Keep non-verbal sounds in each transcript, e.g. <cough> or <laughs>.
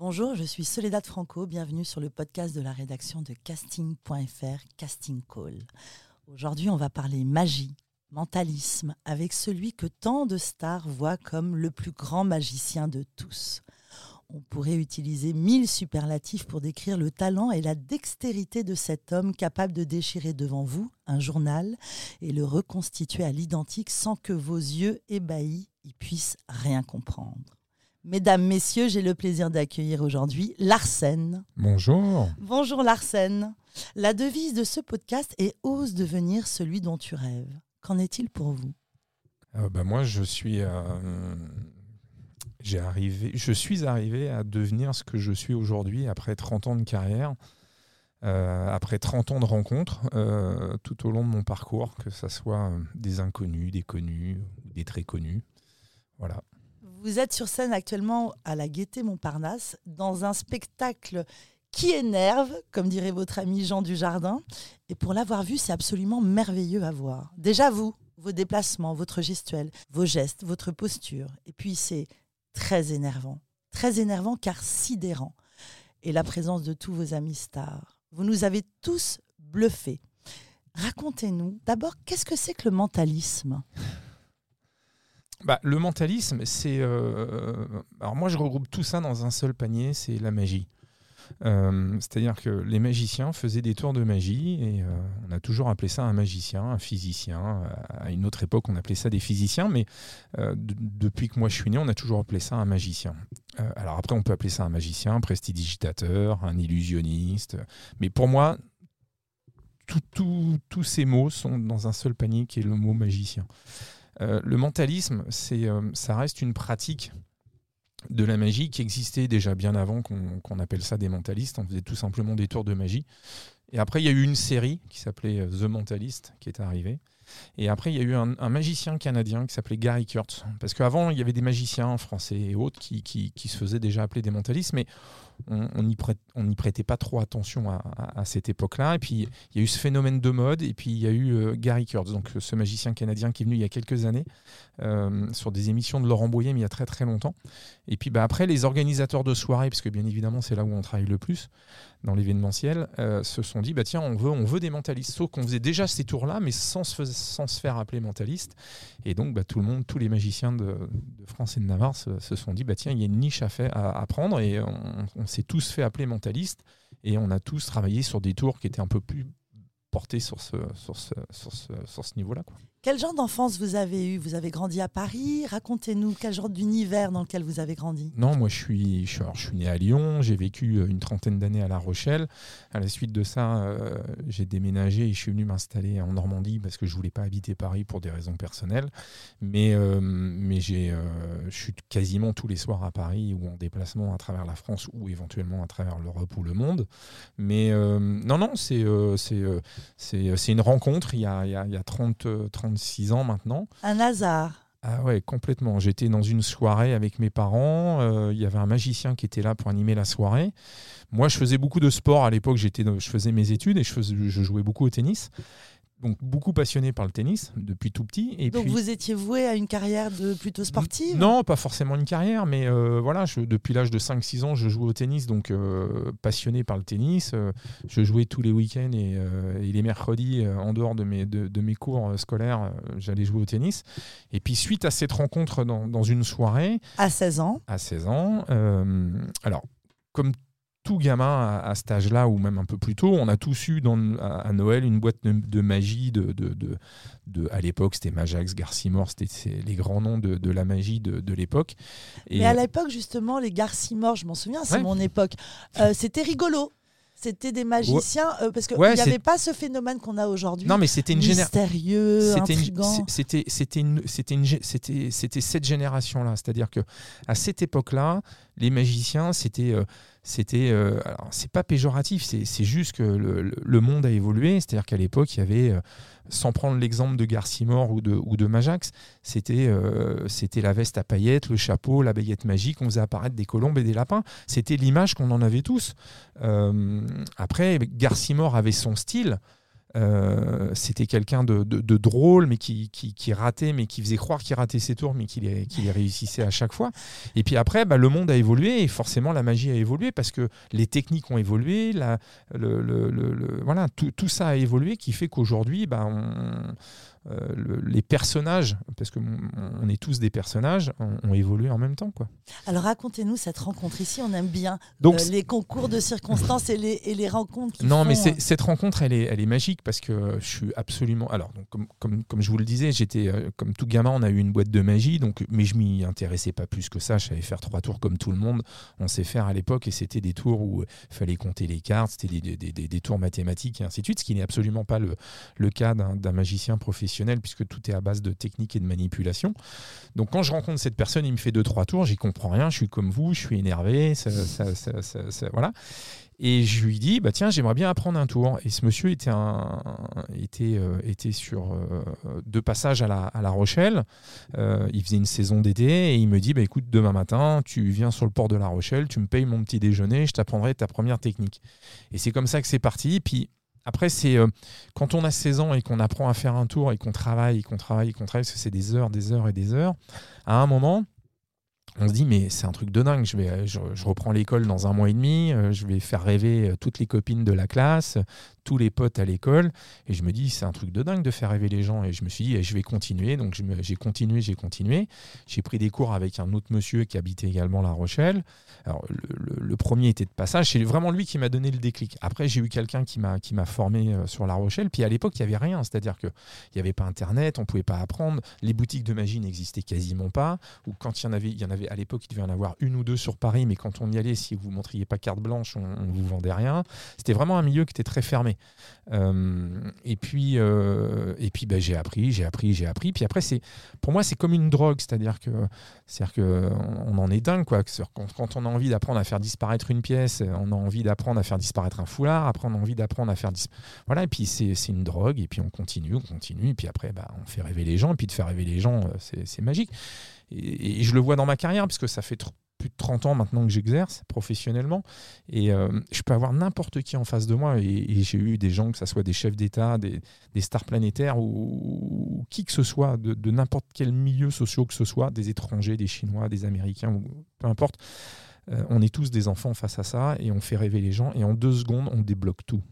Bonjour, je suis Soledad Franco, bienvenue sur le podcast de la rédaction de casting.fr, Casting Call. Aujourd'hui, on va parler magie, mentalisme, avec celui que tant de stars voient comme le plus grand magicien de tous. On pourrait utiliser mille superlatifs pour décrire le talent et la dextérité de cet homme capable de déchirer devant vous un journal et le reconstituer à l'identique sans que vos yeux ébahis y puissent rien comprendre. Mesdames, Messieurs, j'ai le plaisir d'accueillir aujourd'hui Larsen. Bonjour. Bonjour Larsen. La devise de ce podcast est Ose devenir celui dont tu rêves. Qu'en est-il pour vous? Euh, bah, Moi, je suis, euh, j'ai arrivé, je suis arrivé à devenir ce que je suis aujourd'hui après 30 ans de carrière, euh, après 30 ans de rencontres tout au long de mon parcours, que ce soit des inconnus, des connus, des très connus. Voilà. Vous êtes sur scène actuellement à la Gaîté Montparnasse dans un spectacle qui énerve, comme dirait votre ami Jean Dujardin. Et pour l'avoir vu, c'est absolument merveilleux à voir. Déjà vous, vos déplacements, votre gestuelle, vos gestes, votre posture. Et puis c'est très énervant. Très énervant car sidérant. Et la présence de tous vos amis stars. Vous nous avez tous bluffés. Racontez-nous d'abord, qu'est-ce que c'est que le mentalisme? Bah, le mentalisme, c'est. Euh, alors, moi, je regroupe tout ça dans un seul panier c'est la magie. Euh, c'est-à-dire que les magiciens faisaient des tours de magie et euh, on a toujours appelé ça un magicien, un physicien. À une autre époque, on appelait ça des physiciens, mais depuis que moi je suis né, on a toujours appelé ça un magicien. alors après, on peut appeler ça un magicien, un prestidigitateur, un illusionniste. Mais pour moi, tous ces mots sont dans un seul panier qui est le mot magicien. Euh, le mentalisme, euh, ça reste une pratique de la magie qui existait déjà bien avant qu'on, appelle ça des mentalistes. On faisait tout simplement des tours de magie. Et après, il y a eu une série qui s'appelait euh, The Mentalist qui est arrivée. Et après, il y a eu un, magicien canadien qui s'appelait Gary Kurtz. Parce qu'avant, il y avait des magiciens français et autres qui, qui, se faisaient déjà appeler des mentalistes, mais on n'y prêtait pas trop attention à, cette époque-là. Et puis, il y a eu ce phénomène de mode, et puis il y a eu euh, Gary Kurtz, donc ce magicien canadien qui est venu il y a quelques années euh, sur des émissions de Laurent Boyer, mais il y a très très longtemps. Et puis bah, après, les organisateurs de soirées, parce que bien évidemment, c'est là où on travaille le plus dans l'événementiel, euh, se sont dit bah, tiens, on veut, on veut des mentalistes. Sauf qu'on faisait déjà ces tours-là, mais sans se, sans se faire appeler mentaliste. Et donc, bah, tout le monde, tous les magiciens de, France et de Navarre se, sont dit bah, tiens, il y a une niche à, faire, à, prendre, et on s'est tous fait appeler mentaliste et on a tous travaillé sur des tours qui étaient un peu plus portés sur ce, sur ce, sur ce, sur ce niveau-là. Quel genre d'enfance vous avez eu Vous avez grandi à Paris? Racontez-nous quel genre d'univers dans lequel vous avez grandi. Non, moi je suis, je suis, né à Lyon, j'ai vécu euh, une trentaine d'années à La Rochelle. À la suite de ça, euh, j'ai déménagé et je suis venu m'installer en Normandie parce que je voulais pas habiter Paris pour des raisons personnelles. Mais, euh, mais j'ai, je suis quasiment tous les soirs à Paris ou en déplacement à travers la France ou éventuellement à travers l'Europe ou le monde. Mais non, non, c'est, c'est, c'est, une rencontre il y a, il y a, il y a 30, 30 36 ans maintenant. Un hasard. Ah ouais, complètement. J'étais dans une soirée avec mes parents. Euh, il y avait un magicien qui était là pour animer la soirée. Moi, je faisais beaucoup de sport à l'époque. J'étais, je faisais mes études et je, faisais, je jouais beaucoup au tennis donc beaucoup passionné par le tennis depuis tout petit. Et donc vous étiez voué à une carrière de plutôt sportive? Non, pas forcément une carrière, mais euh, voilà, je, depuis l'âge de 5-6 ans, je jouais au tennis, donc euh, passionné par le tennis. Euh, je jouais tous les week-ends et, les mercredis, en dehors de mes, de, mes cours scolaires, j'allais jouer au tennis. Et puis suite à cette rencontre dans, dans une soirée... À 16 ans À 16 ans. alors, comme tout gamin à, cet âge-là, ou même un peu plus tôt, on a tous eu dans, à, Noël une boîte de, magie. De, de, de, à l'époque, c'était Majax, Garcimore, c'était les grands noms de, la magie de, l'époque. Mais à l'époque, justement, les Garcimore, je m'en souviens, c'est mon époque, euh, c'était rigolo. C'était des magiciens euh, parce qu'il n'y avait pas ce phénomène qu'on a aujourd'hui. Non, mais c'était une génération mystérieux, C'était c'était cette génération là, c'est-à-dire que à cette époque-là, les magiciens c'était euh, c'était, euh, c'est pas péjoratif, c'est juste que le, monde a évolué. C'est-à-dire qu'à l'époque, il y avait, euh, sans prendre l'exemple de Garcimore ou de, ou de Majax, c'était c'était la veste à paillettes, le chapeau, la baguette magique, on faisait apparaître des colombes et des lapins. C'était l'image qu'on en avait tous. après, Garcimore avait son style. Euh, c'était quelqu'un de, drôle, mais qui, qui, ratait, mais qui faisait croire qu'il ratait ses tours, mais qu'il les, réussissait à chaque fois. Et puis après, bah, le monde a évolué et forcément la magie a évolué parce que les techniques ont évolué, la, le, voilà, tout, tout, ça a évolué qui fait qu'aujourd'hui, bah, on, euh, les personnages, parce que on est tous des personnages, ont, évolué en même temps. Quoi. Alors racontez-nous cette rencontre ici, on aime bien Donc, euh, les concours de circonstances et les, et les rencontres. non, mais euh, cette rencontre, elle est, elle est magique parce que je suis absolument. Alors, donc, comme, comme, comme je vous le disais, j'étais comme tout gamin, on a eu une boîte de magie, donc, mais je m'y intéressais pas plus que ça. Je savais faire trois tours comme tout le monde. On sait faire à l'époque et c'était des tours où il fallait compter les cartes, c'était des, des, des, des, tours mathématiques et ainsi de suite, ce qui n'est absolument pas le, le cas d'un magicien professionnel puisque tout est à base de technique et de manipulation. Donc quand je rencontre cette personne, il me fait deux trois tours, j'y comprends rien, je suis comme vous, je suis énervé, voilà. Et je lui dis, bah tiens, j'aimerais bien apprendre un tour. Et ce monsieur était, euh, sur euh, à la, à la Rochelle. Euh, il faisait une saison d'été et il me dit, bah écoute, demain matin, tu viens sur le port de la Rochelle, tu me payes mon petit déjeuner, je t'apprendrai ta première technique. Et c'est comme ça que c'est parti. Puis après, c'est euh, quand on a 16 ans et qu'on apprend à faire un tour et qu'on travaille, qu'on travaille, qu'on travaille, parce que c'est des heures, des heures et des heures, à un moment, on se dit mais c'est un truc de dingue. Je, vais, je, reprends l'école dans un mois et demi, euh, je vais faire rêver euh, toutes les copines de la classe, tous les potes à l'école, et je me dis c'est un truc de dingue de faire rêver les gens. Et je me suis dit eh, je vais continuer. Donc j'ai continué, j'ai continué. J'ai pris des cours avec un autre monsieur qui habitait également La Rochelle. Alors le, premier était de passage, c'est vraiment lui qui m'a donné le déclic. Après j'ai eu quelqu'un qui m'a formé euh, sur La Rochelle. Puis à l'époque il y avait rien, c'est-à-dire que il n'y avait pas Internet, on pouvait pas apprendre, les boutiques de magie n'existaient quasiment pas. Ou quand il y en avait, il y en avait à l'époque, il devait en avoir une ou deux sur Paris, mais quand on y allait, si vous ne montriez pas carte blanche, on ne vous vendait rien. C'était vraiment un milieu qui était très fermé. Euh, et puis, euh, et puis bah, j'ai appris, j'ai appris, j'ai appris. Puis après, c'est, pour moi, c'est comme une drogue, c'est-à-dire que, c'est-à-dire que on en est dingue, quoi. Quand, on a envie d'apprendre à faire disparaître une pièce, on a envie d'apprendre à faire disparaître un foulard, après on a envie d'apprendre à faire voilà. Et puis c'est, une drogue, et puis on continue, on continue, et puis après, bah, on fait rêver les gens, et puis de faire rêver les gens, euh, c'est, magique. Et, je le vois dans ma carrière, parce que ça fait plus de 30 ans maintenant que j'exerce professionnellement. Et euh, je peux avoir n'importe qui en face de moi. Et, j'ai eu des gens, que ce soit des chefs d'État, des, stars planétaires ou, qui que ce soit, de, n'importe quel milieu social que ce soit, des étrangers, des Chinois, des Américains, peu importe. Euh, on est tous des enfants face à ça et on fait rêver les gens. Et en deux secondes, on débloque tout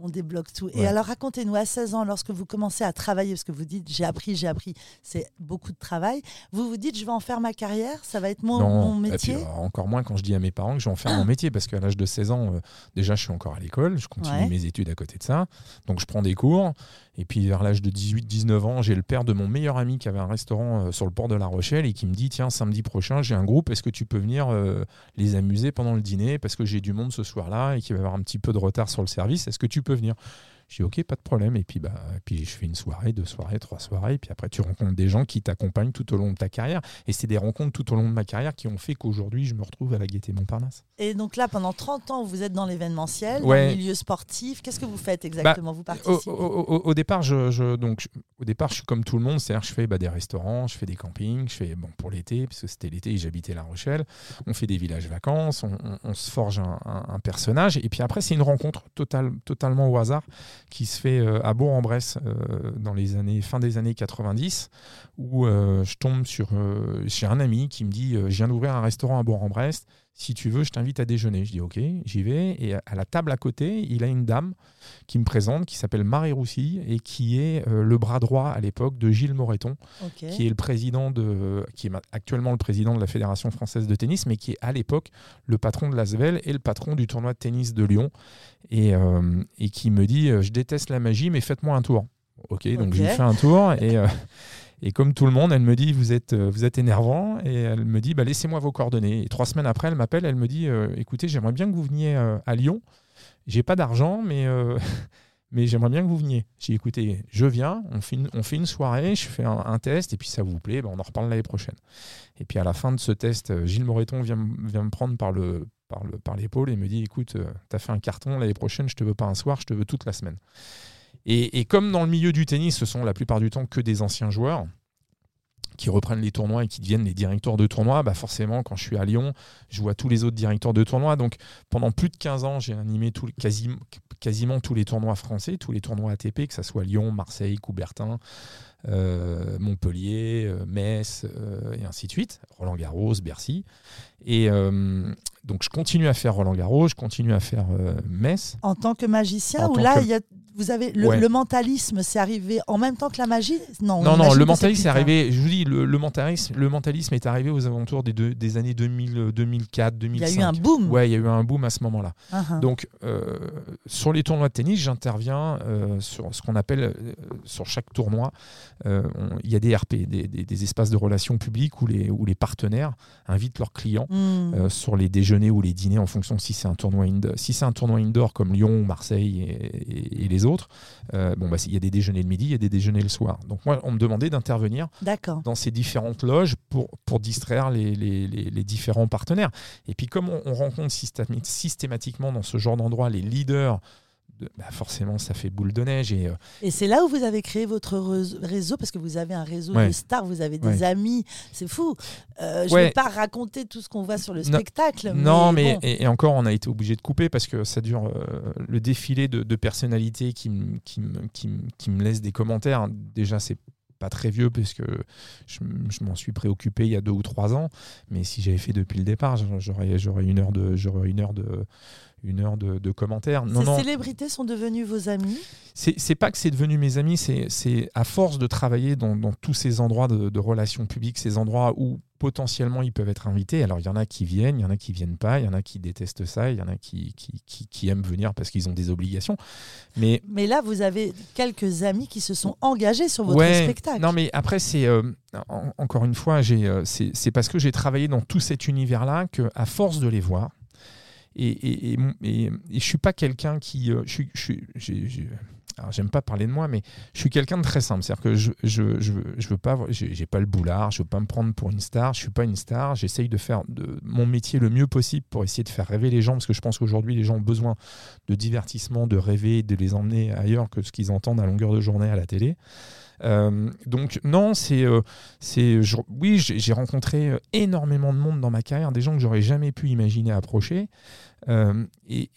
on débloque tout. Et alors, racontez-nous, à 16 ans, lorsque vous commencez à travailler, parce que vous dites, j'ai appris, j'ai appris, c'est beaucoup de travail, vous vous dites, je vais en faire ma carrière, ça va être mon, métier? euh, Encore moins quand je dis à mes parents que je vais en faire mon métier, parce qu'à l'âge de 16 ans, euh, déjà, je suis encore à l'école, je continue mes études à côté de ça, donc je prends des cours, et puis vers l'âge de 18-19 ans, j'ai le père de mon meilleur ami qui avait un restaurant euh, sur le port de La Rochelle et qui me dit tiens samedi prochain j'ai un groupe, est-ce que tu peux venir euh, les amuser pendant le dîner? Parce que j'ai du monde ce soir-là et qu'il va y avoir un petit peu de retard sur le service, est-ce que tu peux venir? Je dis ok, pas de problème. Et puis, bah, puis je fais une soirée, deux soirées, trois soirées. Et puis après, tu rencontres des gens qui t'accompagnent tout au long de ta carrière. Et c'est des rencontres tout au long de ma carrière qui ont fait qu'aujourd'hui, je me retrouve à la Gaîté Montparnasse. Et donc là, pendant 30 ans, vous êtes dans l'événementiel, dans le milieu sportif. Qu'est-ce que vous faites exactement? Vous participez? au, départ, je, donc, au départ, je suis comme tout le monde. C'est-à-dire, je fais bah, des restaurants, je fais des campings, je fais bon, pour l'été, puisque c'était l'été et j'habitais La Rochelle. On fait des villages vacances, on, se forge un, personnage. Et puis après, c'est une rencontre totale, totalement au hasard qui se fait euh, à Bourg-en-Bresse euh, dans les années fin des années 90 où euh, je tombe sur j'ai un ami qui me dit je viens d'ouvrir un restaurant à Bourg-en-Bresse si tu veux, je t'invite à déjeuner. Je dis ok, j'y vais. Et à la table à côté, il a une dame qui me présente, qui s'appelle Marie Roussy et qui est le bras droit à l'époque de Gilles Moreton, qui est le président de, qui est actuellement le président de la Fédération française de tennis, mais qui est à l'époque le patron de l'Asvel et le patron du tournoi de tennis de Lyon, et, et qui me dit je déteste la magie, mais faites-moi un tour. Ok, donc je lui fais un tour et <laughs> et comme tout le monde, elle me dit vous êtes, euh, vous êtes énervant et elle me dit bah, laissez-moi vos coordonnées. Et trois semaines après, elle m'appelle, elle me dit euh, écoutez, j'aimerais bien que vous veniez euh, à Lyon. J'ai pas d'argent, mais, <laughs> mais j'aimerais bien que vous veniez. J'ai écoutez, je viens, on fait, une, on fait une soirée, je fais un, test et puis ça vous plaît, bah, on en reparle l'année prochaine. Et puis à la fin de ce test, Gilles Moreton vient, vient me prendre par le par, le, par l'épaule et me dit écoute, tu as fait un carton, l'année prochaine, je te veux pas un soir, je te veux toute la semaine. Et, et, comme dans le milieu du tennis, ce sont la plupart du temps que des anciens joueurs, qui reprennent les tournois et qui deviennent les directeurs de tournois, bah forcément, quand je suis à Lyon, je vois tous les autres directeurs de tournois. Donc, pendant plus de 15 ans, j'ai animé tout, quasiment, quasiment tous les tournois français, tous les tournois ATP, que ce soit Lyon, Marseille, Coubertin, euh, Montpellier, euh, Metz, euh, et ainsi de suite, Roland Garros, Bercy. Et donc, je continue à faire Roland Garros, je continue à faire Metz. En tant que magicien, ou là, il y a vous avez le, mentalisme, c'est arrivé en même temps que la magie Non, non, non le mentalisme est arrivé. Je vous dis, le, mentalisme, le mentalisme est arrivé aux alentours des, des années 2000, 2004, 2005. Il y a eu un boom. Ouais, il y a eu un boom à ce moment-là. Uh-huh. Donc, euh, sur les tournois de tennis, j'interviens euh, sur ce qu'on appelle, euh, sur chaque tournoi, il y a des RP, des, espaces de relations publiques où les, où les partenaires invitent leurs clients hmm. sur les déjeuners ou les dîners en fonction si c'est un tournoi indoor, si c'est un tournoi indoor comme Lyon, Marseille et, et les autres autres, euh, bon, bah, il y a des déjeuners le midi, il y a des déjeuners le soir. Donc moi, on me demandait d'intervenir dans ces différentes loges pour, pour distraire les, les, les, différents partenaires. Et puis comme on, on rencontre systématiquement dans ce genre d'endroit les leaders bah, forcément, ça fait boule de neige. Et, euh, et c'est là où vous avez créé votre réseau, parce que vous avez un réseau de stars, vous avez des amis, c'est fou. Euh, je ne vais pas raconter tout ce qu'on voit sur le spectacle. Non, mais, et, encore, on a été obligé de couper parce que ça dure euh, le défilé de, personnalités qui, qui, qui, qui, me laissent des commentaires. Déjà, c'est pas très vieux puisque je, je m'en suis préoccupé il y a deux ou trois ans. Mais si j'avais fait depuis le départ, j'aurais, j'aurais une heure de, j'aurais une heure de, une heure de, commentaires. Ces célébrités sont devenues vos amis C'est pas que c'est devenu mes amis, c'est à force de travailler dans, tous ces endroits de, relations publiques, ces endroits où potentiellement ils peuvent être invités. Alors il y en a qui viennent, il y en a qui viennent pas, il y en a qui détestent ça, il y en a qui, qui, aiment venir parce qu'ils ont des obligations. Mais, mais là, vous avez quelques amis qui se sont engagés sur votre spectacle. Non, mais après, c'est euh, encore une fois, euh, c'est parce que j'ai travaillé dans tout cet univers-là qu'à force de les voir, et, je suis pas quelqu'un qui. Euh, je, j'aime pas parler de moi, mais je suis quelqu'un de très simple. C'est-à-dire que je, je, veux pas, j'ai pas le boulard, je veux pas me prendre pour une star. Je suis pas une star. J'essaye de faire de mon métier le mieux possible pour essayer de faire rêver les gens, parce que je pense qu'aujourd'hui les gens ont besoin de divertissement, de rêver, de les emmener ailleurs que ce qu'ils entendent à longueur de journée à la télé. Euh, donc non, c'est, euh, c'est, oui, j'ai rencontré énormément de monde dans ma carrière, des gens que j'aurais jamais pu imaginer approcher. Euh, et,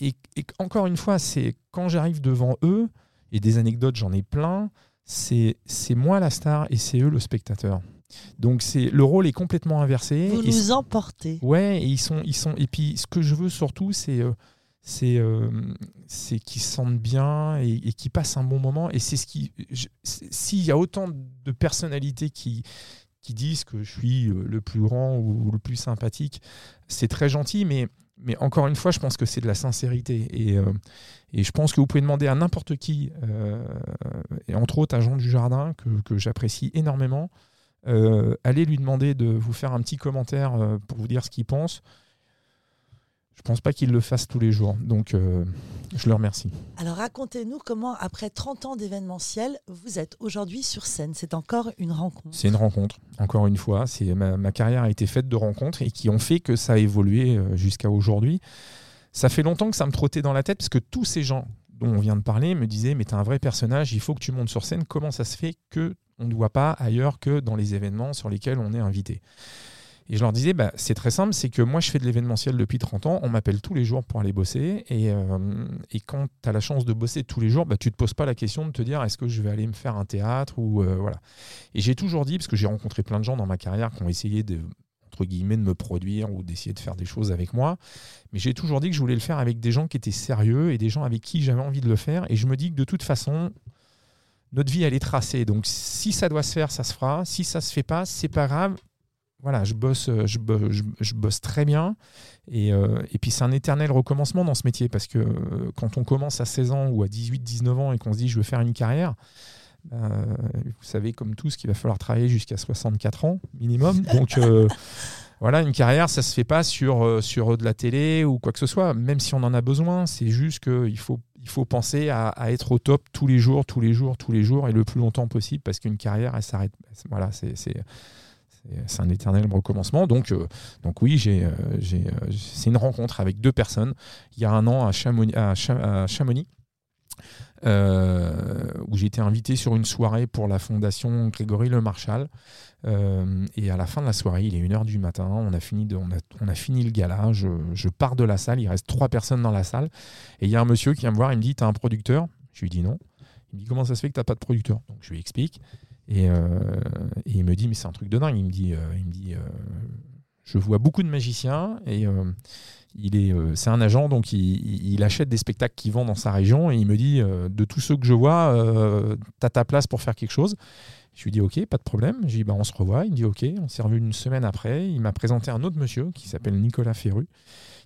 encore une fois, c'est quand j'arrive devant eux, et des anecdotes, j'en ai plein, c'est, c'est moi la star et c'est eux le spectateur. Donc c'est le rôle est complètement inversé. Vous nous emportez. Ouais, et ils sont, ils sont. Et puis ce que je veux surtout, c'est euh, c'est euh, qu'ils se sentent bien et, et qu'ils passent un bon moment. Et c'est ce qui. S'il y a autant de personnalités qui qui disent que je suis le plus grand ou le plus sympathique, c'est très gentil, mais mais encore une fois, je pense que c'est de la sincérité. Et, euh, et, je pense que vous pouvez demander à n'importe qui, euh, et entre autres à Jean Dujardin, que, que j'apprécie énormément, euh, allez lui demander de vous faire un petit commentaire pour vous dire ce qu'il pense. Je pense pas qu'il le fasse tous les jours. Donc, euh, je le remercie. Alors, racontez-nous comment, après 30 ans d'événementiel, vous êtes aujourd'hui sur scène. C'est encore une rencontre. C'est une rencontre, encore une fois. C'est ma, ma, carrière a été faite de rencontres et qui ont fait que ça a évolué euh, jusqu'à aujourd'hui. Ça fait longtemps que ça me trottait dans la tête parce que tous ces gens dont on vient de parler me disaient Mais tu es un vrai personnage, il faut que tu montes sur scène. Comment ça se fait que on ne voit pas ailleurs que dans les événements sur lesquels on est invité? Et je leur disais, bah, c'est très simple, c'est que moi je fais de l'événementiel depuis 30 ans, on m'appelle tous les jours pour aller bosser, et, euh, et quand tu as la chance de bosser tous les jours, bah, tu ne te poses pas la question de te dire, est-ce que je vais aller me faire un théâtre ou euh, voilà. Et j'ai toujours dit, parce que j'ai rencontré plein de gens dans ma carrière qui ont essayé de me produire ou d'essayer de faire des choses avec moi, mais j'ai toujours dit que je voulais le faire avec des gens qui étaient sérieux et des gens avec qui j'avais envie de le faire, et je me dis que de toute façon, notre vie elle est tracée. Donc si ça doit se faire, ça se fera. Si ça se fait pas, c'est pas grave voilà, je bosse, euh, je, je, bosse très bien. Et, euh, et puis c'est un éternel recommencement dans ce métier parce que euh, quand on commence à 16 ans ou à 18, 19 ans et qu'on se dit je veux faire une carrière, vous savez comme tous qu'il va falloir travailler jusqu'à 64 ans minimum. <laughs> Donc voilà, une carrière, ça se fait pas sur, sur de la télé ou quoi que ce soit, même si on en a besoin. C'est juste qu'il faut, il faut penser à, à, être au top tous les jours, tous les jours, tous les jours et le plus longtemps possible parce qu'une carrière, elle s'arrête. Voilà, c'est c'est un éternel recommencement. Donc, euh, donc oui, euh, euh, c'est une rencontre avec deux personnes il y a un an à Chamonix, euh, où j'ai été invité sur une soirée pour la fondation Grégory Le Marchal. Euh, et à la fin de la soirée, il est 1h du matin, on a fini, on a fini le gala, je, je pars de la salle, il reste trois personnes dans la salle, et il y a un monsieur qui vient me voir, il me dit, t'as un producteur? Je lui dis non. Il me dit, comment ça se fait que t'as pas de producteur? Donc je lui explique. Et, euh, et il me dit, mais c'est un truc de dingue. Il me dit, euh, il me dit euh, je vois beaucoup de magiciens et il est, c'est un agent, donc il, achète des spectacles qu'il vend dans sa région et il me dit, de tous ceux que je vois, t'as ta place pour faire quelque chose. Je lui dis, ok, pas de problème. Je lui dis, bah, on se revoit. Il me dit, ok. On s'est revu une semaine après. Il m'a présenté un autre monsieur qui s'appelle Nicolas Ferru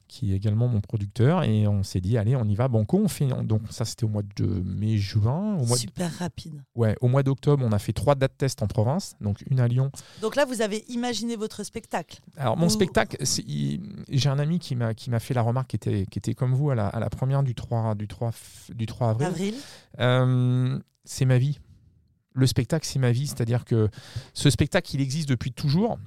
qui est également mon producteur, et on s'est dit, allez, on y va, banco, on fait, donc ça c'était au mois de mai-juin, au mois de- Super rapide. Ouais, au mois d'octobre, on a fait trois dates tests en province, donc une à Lyon. Donc là, vous avez imaginé votre spectacle. Alors mon Ou- spectacle, j'ai un ami qui m'a fait la remarque qui était qui était comme vous à la, à la première du 3 du 3 f- du 3 avril. Avril. Euh, c'est ma vie. Le spectacle, c'est ma vie, c'est-à-dire que ce spectacle, il existe depuis toujours.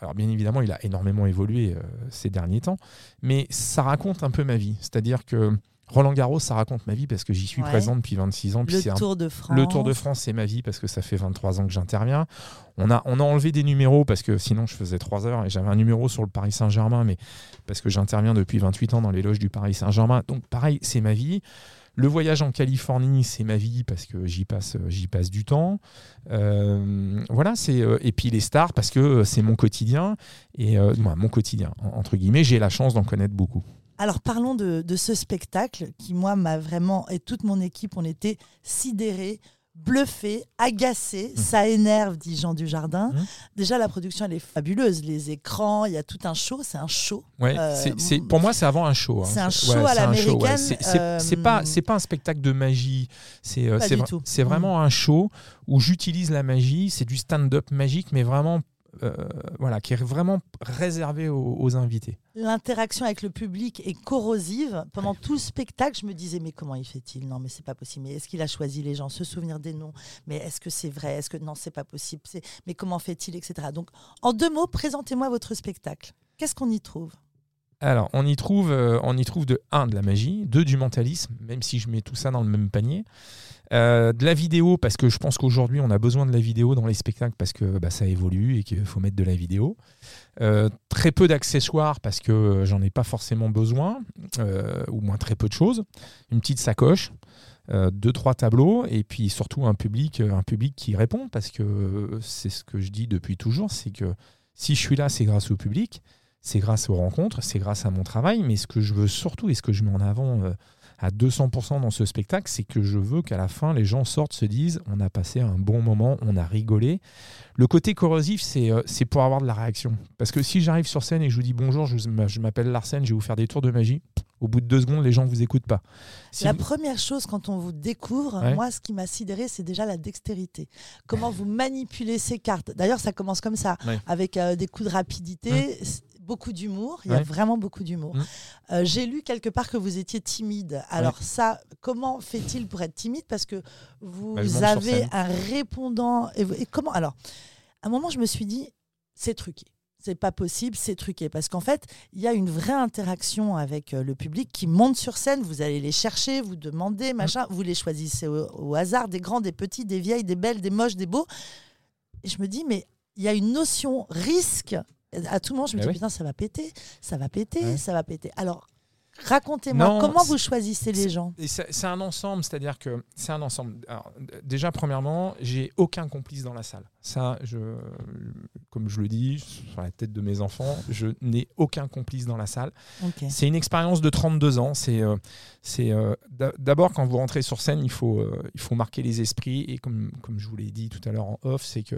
Alors bien évidemment, il a énormément évolué euh, ces derniers temps, mais ça raconte un peu ma vie. C'est-à-dire que Roland Garros, ça raconte ma vie parce que j'y suis Ouais. présent depuis 26 ans. puis Le un Tour de France. le Tour de France, c'est ma vie parce que ça fait 23 ans que j'interviens. On a, on a enlevé des numéros parce que sinon je faisais 3 heures et j'avais un numéro sur le Paris Saint-Germain, mais parce que j'interviens depuis 28 ans dans les loges du Paris Saint-Germain. Donc pareil, c'est ma vie. Le voyage en Californie, c'est ma vie parce que j'y passe, j'y passe du temps. Euh, voilà, c'est euh, et puis les stars parce que euh, c'est mon quotidien et euh, moi, mon quotidien en- entre guillemets. J'ai la chance d'en connaître beaucoup. Alors parlons de, de ce spectacle qui, moi, m'a vraiment, et toute mon équipe, on était sidérés, bluffés, agacés. Mmh. Ça énerve, dit Jean Dujardin. Mmh. Déjà, la production, elle est fabuleuse. Les écrans, il y a tout un show. C'est un show. Ouais, Euh, pour moi, c'est avant un show. hein. c'est un show Ouais, à c'est un show, l'américaine, C'est c'est- euh, pas, c'est pas un spectacle de magie. C'est euh, vra- vraiment un show où j'utilise la magie. C'est du stand-up magique, mais vraiment, voilà, qui est vraiment réservé aux, aux invités. L'interaction avec le public est corrosive. Pendant tout le spectacle, je me disais, mais comment il fait-il? Non, mais c'est pas possible. Mais est-ce qu'il a choisi les gens? Se souvenir des noms Mais est-ce que c'est vrai? Est-ce que non, c'est pas possible Mais comment fait-il Etc. Donc, en deux mots, présentez-moi votre spectacle. Qu'est-ce qu'on y trouve? Alors, on y trouve, euh, on y trouve de un de la magie, deux du mentalisme, même si je mets tout ça dans le même panier. Euh, de la vidéo, parce que je pense qu'aujourd'hui, on a besoin de la vidéo dans les spectacles parce que bah, ça évolue et qu'il faut mettre de la vidéo. Euh, très peu d'accessoires parce que j'en ai pas forcément besoin, euh, ou moins très peu de choses. Une petite sacoche, deux, trois tableaux, et puis surtout un public, un public qui répond, parce que c'est ce que je dis depuis toujours, c'est que si je suis là, c'est grâce au public c'est grâce aux rencontres, c'est grâce à mon travail, mais ce que je veux surtout et ce que je mets en avant à 200% dans ce spectacle, c'est que je veux qu'à la fin, les gens sortent, se disent, on a passé un bon moment, on a rigolé. Le côté corrosif, c'est euh, pour avoir de la réaction. Parce que si j'arrive sur scène et que je vous dis bonjour, je, m'appelle Larsen, je vais vous faire des tours de magie, au bout de deux secondes, les gens ne vous écoutent pas. Si La vous- première chose quand on vous découvre, Ouais. moi, ce qui m'a sidéré, c'est déjà la dextérité. Comment vous manipulez ces cartes. D'ailleurs, ça commence comme ça, Ouais. avec euh, des coups de rapidité, beaucoup d'humour. Il y a Ouais. vraiment beaucoup d'humour. Mm. Euh, J'ai lu quelque part que vous étiez timide. Alors ça, comment fait-il pour être timide? Parce que vous Bah, avez un répondant. Et, vous- et comment Alors, à un moment, je me suis dit, c'est truqué. C'est pas possible, c'est truqué. Parce qu'en fait, il y a une vraie interaction avec euh, le public qui monte sur scène. Vous allez les chercher, vous demandez, machin. Vous les choisissez au, au hasard, des grands, des petits, des vieilles, des belles, des moches, des beaux. Et je me dis, mais il y a une notion risque. À tout moment, je me dis, oui. putain, ça va péter, ça va péter, Ouais. ça va péter. Alors, racontez-moi, comment vous choisissez les gens? c'est un ensemble, c'est-à-dire que c'est un ensemble. Alors, déjà, premièrement, j'ai aucun complice dans la salle. Ça, je, comme je le dis, sur la tête de mes enfants, je n'ai aucun complice dans la salle. C'est une expérience de 32 ans. C'est, euh, c'est euh, d'a- d'abord quand vous rentrez sur scène, il faut, euh, il faut marquer les esprits et comme, comme je vous l'ai dit tout à l'heure en off, c'est que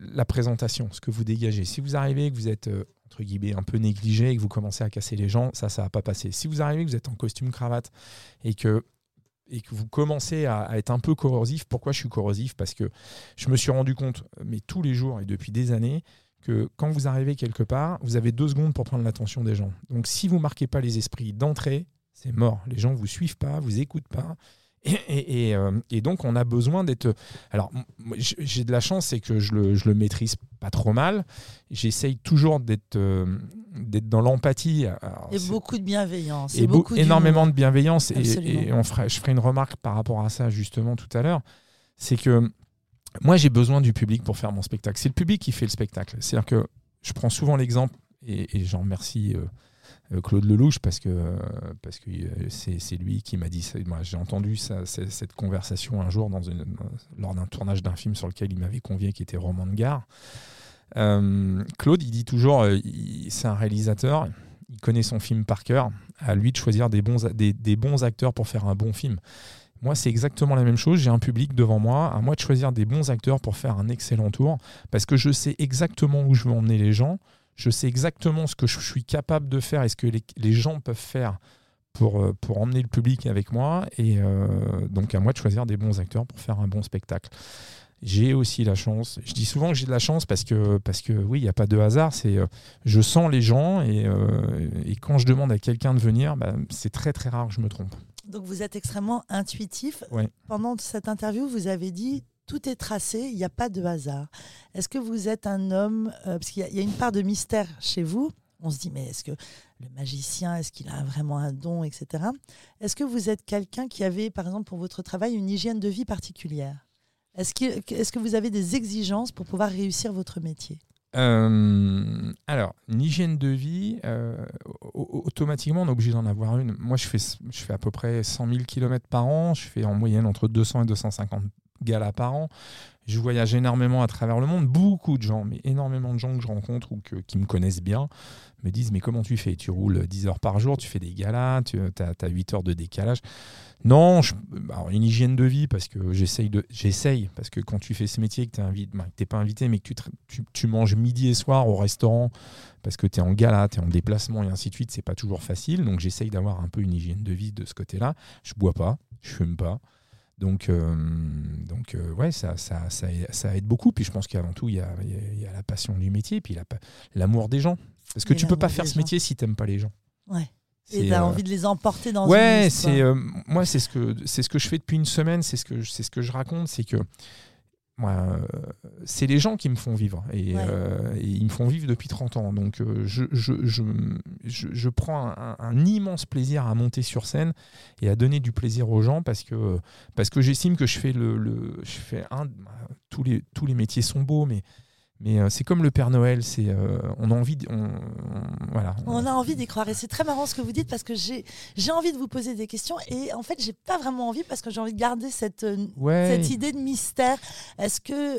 la présentation, ce que vous dégagez. Si vous arrivez que vous êtes euh, entre guillemets un peu négligé et que vous commencez à casser les gens, ça, ça va pas passer. Si vous arrivez, que vous êtes en costume cravate et que et que vous commencez à, à être un peu corrosif. Pourquoi je suis corrosif? Parce que je me suis rendu compte, mais tous les jours et depuis des années, que quand vous arrivez quelque part, vous avez deux secondes pour prendre l'attention des gens. Donc si vous marquez pas les esprits d'entrée, c'est mort. Les gens vous suivent pas, vous écoutent pas. Et, euh, et, donc, on a besoin d'être. Alors, j'ai de la chance, c'est que je le, je le, maîtrise pas trop mal. J'essaye toujours d'être euh, dans l'empathie. Et beaucoup de bienveillance. Et, beaucoup énormément de bienveillance. Et, on ferait, je ferai une remarque par rapport à ça, justement, tout à l'heure. C'est que moi, j'ai besoin du public pour faire mon spectacle. C'est le public qui fait le spectacle. C'est-à-dire que je prends souvent l'exemple, et, j'en remercie. Euh, euh, Claude Lelouch parce que parce que euh, c'est lui qui m'a dit ça. J'ai entendu cette conversation un jour lors d'un tournage d'un film sur lequel il m'avait convié qui était Roman de gare. Euh, Claude, il dit toujours, c'est un réalisateur, il connaît son film par cœur, à lui de choisir des bons, des, des bons acteurs pour faire un bon film. Moi, c'est exactement la même chose. J'ai un public devant moi, à moi de choisir des bons acteurs pour faire un excellent tour, parce que je sais exactement où je veux emmener les gens je sais exactement ce que je suis capable de faire et ce que les, gens peuvent faire pour, euh, pour emmener le public avec moi. Et euh, donc, à moi de choisir des bons acteurs pour faire un bon spectacle. J'ai aussi la chance. Je dis souvent que j'ai de la chance parce que, parce que oui, il n'y a pas de hasard. C'est, euh, je sens les gens et, et, quand je demande à quelqu'un de venir, bah, c'est très très rare que je me trompe. Donc vous êtes extrêmement intuitif. Ouais. Pendant cette interview, vous avez dit tout est tracé, il n'y a pas de hasard. Est-ce que vous êtes un homme, euh, parce qu'il y, a une part de mystère chez vous, on se dit, mais est-ce que le magicien, est-ce qu'il a vraiment un don, etc. Est-ce que vous êtes quelqu'un qui avait, par exemple, pour votre travail, une hygiène de vie particulière? Est-ce que, est que vous avez des exigences pour pouvoir réussir votre métier? Euh, alors, une hygiène de vie, euh, automatiquement, on est obligé d'en avoir une. Moi, je fais, je fais à peu près 100 000 km par an. Je fais en moyenne entre 200 et 250 galas par an. Je voyage énormément à travers le monde. Beaucoup de gens, mais énormément de gens que je rencontre ou que, qui me connaissent bien, me disent Mais comment tu fais? Tu roules 10 heures par jour, tu fais des galas, tu as, 8 heures de décalage. Non, une hygiène de vie parce que j'essaye parce que quand tu fais ce métier que tu n'es bah, pas invité mais que tu, tu, manges midi et soir au restaurant parce que tu es en gala, tu es en déplacement et ainsi de suite, c'est pas toujours facile. Donc j'essaye d'avoir un peu une hygiène de vie de ce côté-là. Je bois pas, je fume pas. Donc, euh, donc euh, ouais, ça, ça, ça, ça, aide beaucoup. Puis je pense qu'avant tout, il y a, y a, la passion du métier, puis l'amour des gens. Parce que tu peux pas faire ce métier si tu n'aimes pas les gens. Ouais. Et tu as euh, envie de les emporter dans ouais, une c'est moi c'est ce que c'est ce que je fais depuis une semaine, c'est ce que c'est ce que je raconte, c'est que moi, c'est les gens qui me font vivre. Et, euh, ils me font vivre depuis 30 ans. Donc, euh, je, je, je, je, prends un, immense plaisir à monter sur scène et à donner du plaisir aux gens parce que, parce que j'estime que je fais, le, le, je fais un. Tous les, tous les métiers sont beaux, mais mais euh, c'est comme le Père Noël, c'est euh, on a envie, on, voilà. On a envie d'y croire et c'est très marrant ce que vous dites parce que j'ai j'ai envie de vous poser des questions et en fait j'ai pas vraiment envie parce que j'ai envie de garder cette euh, cette idée de mystère. Est-ce que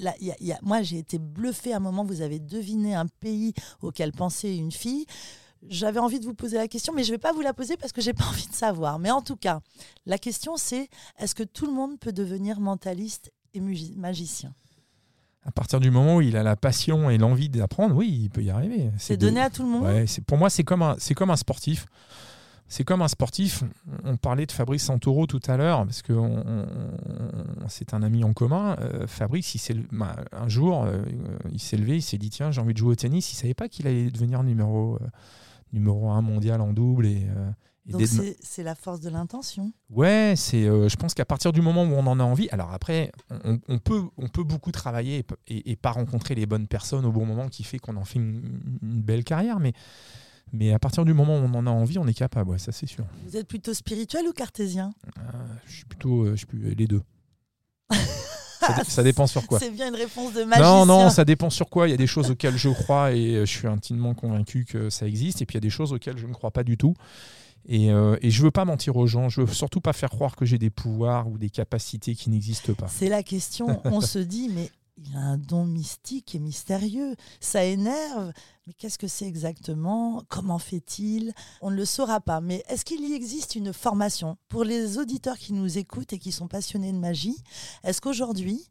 là, y a, moi j'ai été bluffée à un moment vous avez deviné un pays auquel pensait une fille. J'avais envie de vous poser la question, mais je ne vais pas vous la poser parce que j'ai pas <laughs> envie de savoir. Mais en tout cas, la question c'est est-ce que tout le monde peut devenir mentaliste et magicien? À partir du moment où il a la passion et l'envie d'apprendre, oui, il peut y arriver. C'est donné à tout le monde. Ouais, pour moi, c'est comme un, comme un sportif. C'est comme un sportif. On parlait de Fabrice Santoro tout à l'heure parce que c'est un ami en commun. Euh, Fabrice, il bah, un jour, euh, il s'est levé, il s'est dit tiens, j'ai envie de jouer au tennis. Il savait pas qu'il allait devenir numéro euh, numéro un mondial en double et donc c'est la force de l'intention. Ouais, c'est. Euh, je pense qu'à partir du moment où on en a envie, alors après, on, peut, on peut beaucoup travailler et, pas rencontrer les bonnes personnes au bon moment qui fait qu'on en fait une, belle carrière, mais, mais à partir du moment où on en a envie, on est capable, ouais, ça c'est sûr. Vous êtes plutôt spirituel ou cartésien? Euh, Je suis plutôt, euh, je suis les deux. <laughs> ça, dépend sur quoi. <laughs> C'est bien une réponse de magicien. Non, non, ça dépend sur quoi. Il y a des choses auxquelles je crois et je suis intimement convaincu que ça existe, et puis il y a des choses auxquelles je ne crois pas du tout. Et, euh, et, je veux pas mentir aux gens, je veux surtout pas faire croire que j'ai des pouvoirs ou des capacités qui n'existent pas. C'est la question. On se dit, mais il a un don mystique et mystérieux. Ça énerve. Mais qu'est-ce que c'est exactement? Comment fait-il? On ne le saura pas. Mais est-ce qu'il y existe une formation pour les auditeurs qui nous écoutent et qui sont passionnés de magie? Est-ce qu'aujourd'hui,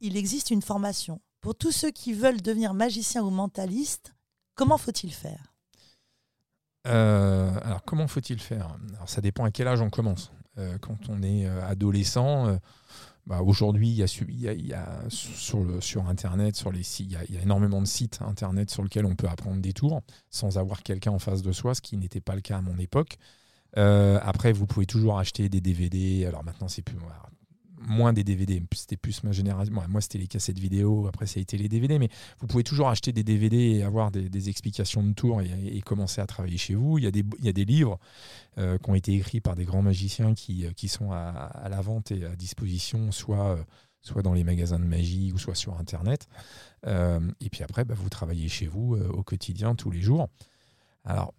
il existe une formation pour tous ceux qui veulent devenir magiciens ou mentalistes? Comment faut-il faire? Euh, alors, comment faut-il faire? Alors, Ça dépend à quel âge on commence. Euh, quand on est euh, adolescent, bah, aujourd'hui, il y a, y a, sur, Internet, sur les sites, il y, a énormément de sites Internet sur lesquels on peut apprendre des tours sans avoir quelqu'un en face de soi, ce qui n'était pas le cas à mon époque. après, vous pouvez toujours acheter des DVD. Alors maintenant, c'est plus moins des DVD. C'était plus ma génération. Moi, c'était les cassettes vidéo. Après, ça a été les DVD. Mais vous pouvez toujours acheter des DVD et avoir des, explications de tour et, commencer à travailler chez vous. Il y a des, livres euh, qui ont été écrits par des grands magiciens qui, qui sont à, la vente et à disposition, soit, soit dans les magasins de magie ou soit sur Internet. Euh, et puis après, bah, vous travaillez chez vous euh, au quotidien, tous les jours. Alors,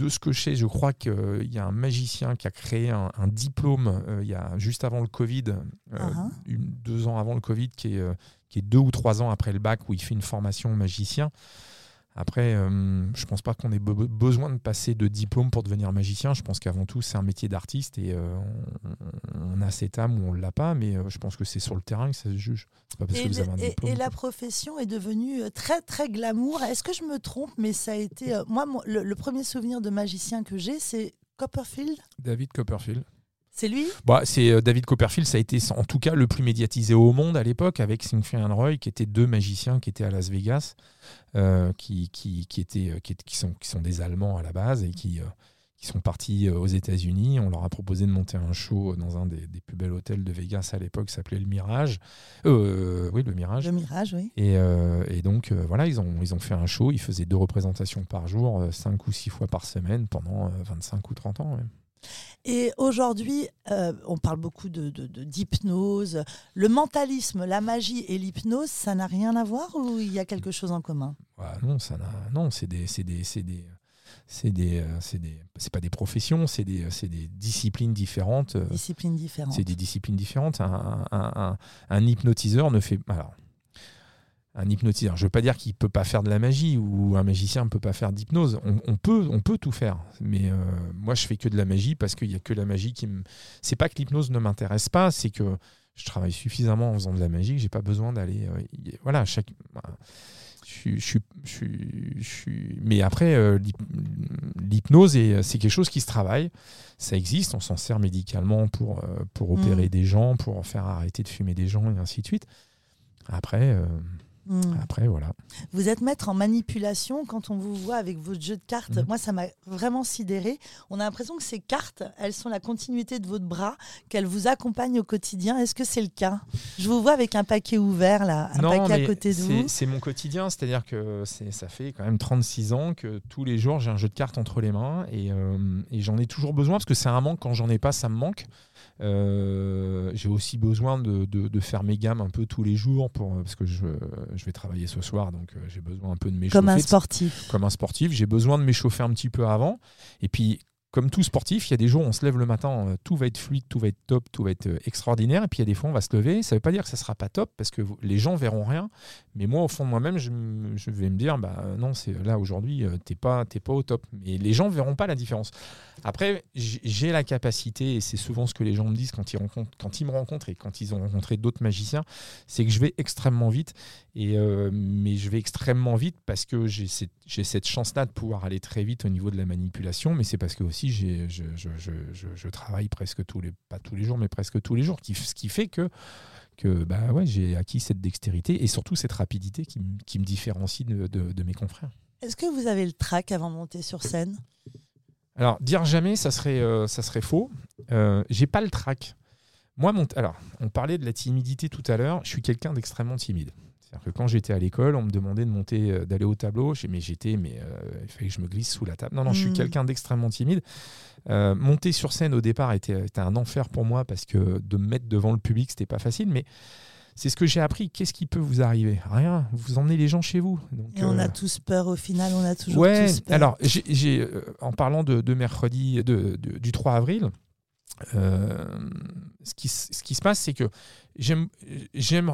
de ce que je sais, je crois qu'il y a un magicien qui a créé un, diplôme euh, il y a, juste avant le Covid, uh-huh. deux ans avant le Covid, qui est, qui est deux ou trois ans après le bac, où il fait une formation magicien. Après, euh, je pense pas qu'on ait besoin de passer de diplôme pour devenir magicien. Je pense qu'avant tout, c'est un métier d'artiste et euh, on, a cette âme ou on l'a pas, mais euh, je pense que c'est sur le terrain que ça se juge. Pas parce et, que vous avez un diplôme, et, la profession est devenue très très glamour. Est-ce que je me trompe? Mais ça a été moi le, premier souvenir de magicien que j'ai, c'est Copperfield? David Copperfield. C'est lui? Bah, C'est euh, David Copperfield, ça a été en tout cas le plus médiatisé au monde à l'époque, avec Siegfried and Roy, qui étaient deux magiciens qui étaient à Las Vegas, euh, qui, qui, qui, étaient, euh, qui, qui, sont, qui sont des Allemands à la base et qui, qui sont partis aux États-Unis. On leur a proposé de monter un show dans un des, des plus bels hôtels de Vegas à l'époque, s'appelait le Mirage. oui, le Mirage. Le Mirage, oui. Et, et donc, voilà, ils ont, ils ont fait un show. Ils faisaient deux représentations par jour, cinq ou six fois par semaine pendant 25 ou 30 ans. Et aujourd'hui, euh, on parle beaucoup de, d'hypnose. Le mentalisme, la magie et l'hypnose, ça n'a rien à voir ou il y a quelque chose en commun? Non, ça n'a, non, c'est des, c'est des, c'est des, c'est des, euh, c'est des, c'est pas des professions, c'est des, c'est des disciplines différentes. Disciplines différentes. C'est des disciplines différentes. Un, un, un, un hypnotiseur ne fait, alors, un hypnotiseur. Je ne veux pas dire qu'il ne peut pas faire de la magie ou un magicien ne peut pas faire d'hypnose. On, peut, on peut tout faire. Mais euh, moi, je fais que de la magie parce qu'il n'y a que la magie qui me. C'est pas que l'hypnose ne m'intéresse pas, c'est que je travaille suffisamment en faisant de la magie que j'ai pas besoin d'aller. Euh, voilà, chaque. Je, je, je, Mais après, euh, l'hypnose, c'est quelque chose qui se travaille. Ça existe, on s'en sert médicalement pour, pour opérer mmh. des gens, pour faire arrêter de fumer des gens et ainsi de suite. Après. Hmm. Après, voilà. Vous êtes maître en manipulation quand on vous voit avec votre jeu de cartes. Hmm. Moi, ça m'a vraiment sidéré. On a l'impression que ces cartes, elles sont la continuité de votre bras, qu'elles vous accompagnent au quotidien. Est-ce que c'est le cas? Je vous vois avec un paquet ouvert, là, un paquet à côté de vous. C'est mon quotidien, c'est-à-dire que ça fait quand même 36 ans que tous les jours, j'ai un jeu de cartes entre les mains et, euh, et j'en ai toujours besoin parce que c'est un manque. Quand j'en ai pas, ça me manque. Euh, j'ai aussi besoin de, de, faire mes gammes un peu tous les jours pour, parce que je, je vais travailler ce soir, donc euh, j'ai besoin un peu de m'échauffer. Comme un sportif. Comme un sportif, j'ai besoin de m'échauffer un petit peu avant. Et puis, comme tout sportif, il y a des jours où on se lève le matin, euh, tout va être fluide, tout va être top, tout va être euh, extraordinaire. Et puis il y a des fois, on va se lever. Ça ne veut pas dire que ça ne sera pas top parce que les gens verront rien. Mais moi, au fond de moi-même, je, vais me dire, bah non, c'est là aujourd'hui, tu n'es pas, pas au top. Mais les gens ne verront pas la différence. Après, j'ai la capacité, et c'est souvent ce que les gens me disent quand ils, me rencontrent et quand ils ont rencontré d'autres magiciens, c'est que je vais extrêmement vite. Et, euh, mais je vais extrêmement vite parce que j'ai cette, cette chance-là de pouvoir aller très vite au niveau de la manipulation. Mais c'est parce que aussi je, je, je, je, travaille presque tous les, pas tous les jours, mais presque tous les jours, qui, ce qui fait que que bah ouais, j'ai acquis cette dextérité et surtout cette rapidité qui, qui me différencie de, de, de mes confrères. Est-ce que vous avez le trac avant de monter sur scène? Alors, dire jamais, ça serait, euh, ça serait faux. Euh, j'ai pas le trac. Moi, mon alors, on parlait de la timidité tout à l'heure. Je suis quelqu'un d'extrêmement timide. C'est-à-dire que quand j'étais à l'école, on me demandait de monter, euh, d'aller au tableau. Mais j'étais, mais il fallait que je me glisse sous la table. Non, non, je suis hmm. quelqu'un d'extrêmement timide. monter sur scène au départ était, était, un enfer pour moi parce que de me mettre devant le public, c'était pas facile. Mais c'est ce que j'ai appris. Qu'est-ce qui peut vous arriver? Rien. Vous emmenez les gens chez vous. Et on a euh, tous peur au final. On a toujours tous peur. Alors, euh, en parlant de, mercredi, de, du 3 avril, euh, ce, qui, ce qui se passe, c'est que j'aime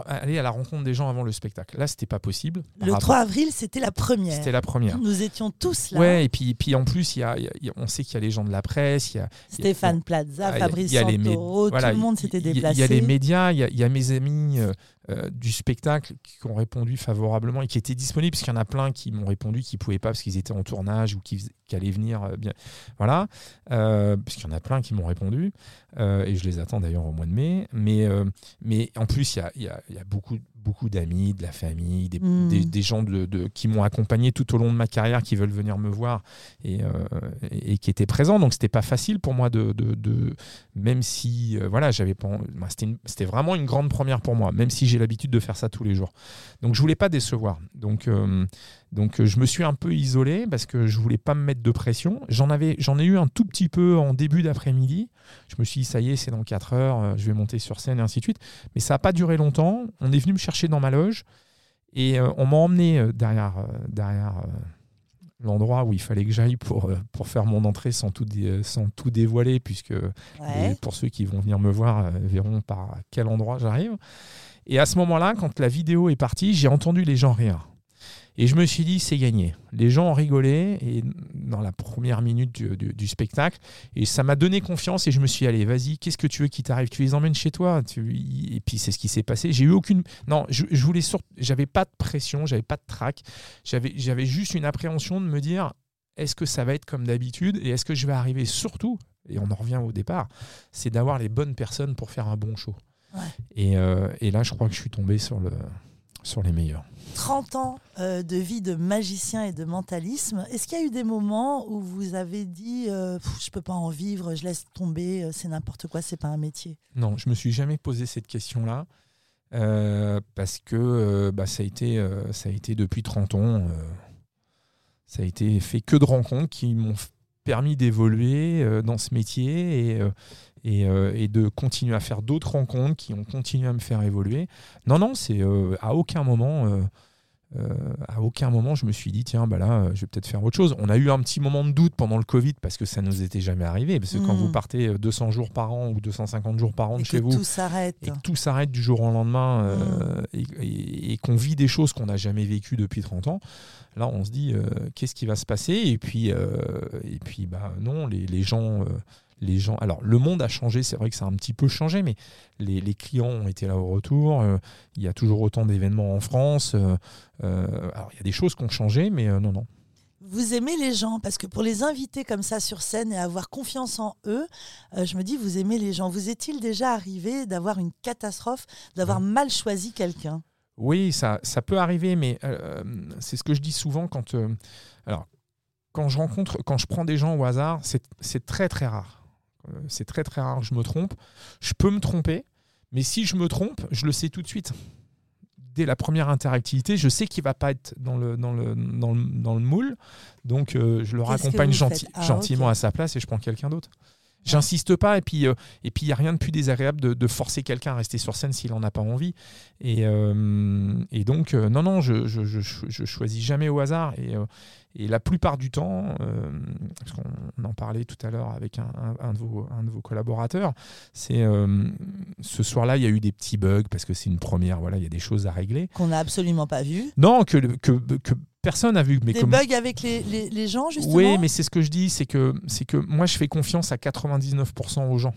aller à la rencontre des gens avant le spectacle. Là, c'était pas possible. Le 3 avril, c'était la première. C'était la première. Nous étions tous là. Ouais, et puis, puis en plus, y a, y a, on sait qu'il y a les gens de la presse. Y a, Stéphane Plaza, Fabrice Santoro, tout le monde s'était déplacé. Il y a les médias, il y, a mes amis, euh, euh, du spectacle qui ont répondu favorablement et qui étaient disponibles, parce qu'il y en a plein qui m'ont répondu qui ne pouvaient pas parce qu'ils étaient en tournage ou qui, allaient venir. Euh, bien, voilà, euh, parce qu'il y en a plein qui m'ont répondu, et je les attends d'ailleurs au mois de mai. Mais, mais en plus, il y a, y a, beaucoup, beaucoup d'amis, de la famille, des, des, gens de, qui m'ont accompagné tout au long de ma carrière, qui veulent venir me voir et, et, qui étaient présents. Donc, c'était pas facile pour moi de, de même si, voilà, j'avais pas. C'était vraiment une grande première pour moi, même si j'ai l'habitude de faire ça tous les jours. Donc je voulais pas décevoir. Donc, euh, donc je me suis un peu isolé parce que je voulais pas me mettre de pression. J'en avais, j'en ai eu un tout petit peu en début d'après-midi. Je me suis dit ça y est, c'est dans 4 heures, euh, je vais monter sur scène et ainsi de suite. Mais ça n'a pas duré longtemps. On est venu me chercher dans ma loge et euh, on m'a emmené derrière, derrière l'endroit où il fallait que j'aille pour, pour faire mon entrée sans tout, sans tout dévoiler, puisque pour ceux qui vont venir me voir verront par quel endroit j'arrive. Et à ce moment-là, quand la vidéo est partie, j'ai entendu les gens rire. Et je me suis dit, c'est gagné. Les gens ont rigolé et dans la première minute du, spectacle. Et ça m'a donné confiance et je me suis dit, allez, vas-y, qu'est-ce que tu veux qui t'arrive? Tu les emmènes chez toi. Et puis c'est ce qui s'est passé. J'ai eu aucune. Non, je, je voulais J'avais pas de pression, j'avais pas de trac. J'avais juste une appréhension de me dire, est-ce que ça va être comme d'habitude et est-ce que je vais arriver surtout, et on en revient au départ, c'est d'avoir les bonnes personnes pour faire un bon show. Euh, et, là, je crois que je suis tombé sur, le, sur les meilleurs. 30 ans euh, de vie de magicien et de mentalisme. Est-ce qu'il y a eu des moments où vous avez dit euh, je peux pas en vivre, je laisse tomber, c'est n'importe quoi, c'est pas un métier? Non, je me suis jamais posé cette question-là parce que bah, ça, a été, ça a été depuis 30 ans, ça a été fait que de rencontres qui m'ont permis d'évoluer dans ce métier et euh, et, de continuer à faire d'autres rencontres qui ont continué à me faire évoluer. Non, non, c'est euh, à aucun moment. Euh, à aucun moment je me suis dit tiens bah là je vais peut-être faire autre chose. On a eu un petit moment de doute pendant le Covid parce que ça ne nous était jamais arrivé parce que quand vous hmm. partez 200 jours par an ou 250 jours par an de chez vous tout s'arrête et que tout s'arrête du jour au lendemain hmm. et, qu'on vit des choses qu'on n'a jamais vécues depuis 30 ans. Là on se dit qu'est-ce qui va se passer? Et puis et puis bah non les, les gens les gens. Alors, le monde a changé, c'est vrai que ça a un petit peu changé, mais les, clients ont été là au retour. Euh, il y a toujours autant d'événements en France. Euh, euh, alors, il y a des choses qui ont changé, mais non, non. Vous aimez les gens parce que pour les inviter comme ça sur scène et avoir confiance en eux, je me dis, vous aimez les gens. Vous est-il déjà arrivé d'avoir une catastrophe, d'avoir mal choisi quelqu'un? Oui, ça, ça peut arriver, mais c'est ce que je dis souvent quand. alors, quand je rencontre, quand je prends des gens au hasard, c'est très très rare. Euh, c'est très très rare que je me trompe. Je peux me tromper, mais si je me trompe, je le sais tout de suite. Dès la première interactivité, je sais qu'il va pas être dans le, dans le, dans le, moule. Donc, euh, je le raccompagne ah, gentiment à sa place et je prends quelqu'un d'autre. J'insiste pas et puis euh, et puis il y a rien de plus désagréable de, forcer quelqu'un à rester sur scène s'il en a pas envie et, et donc non non je, je, je, je, choisis jamais au hasard et, et la plupart du temps, euh, parce qu'on en parlait tout à l'heure avec un, un, de vos, un, de vos, collaborateurs, c'est euh, ce soir-là, il y a eu des petits bugs parce que c'est une première, voilà, il y a des choses à régler. Qu'on n'a absolument pas vu. Non, que, que, que personne n'a vu. Mais Des bugs avec les, les, gens, justement Oui, mais c'est ce que je dis, c'est que, c'est que moi, je fais confiance à 99% aux gens.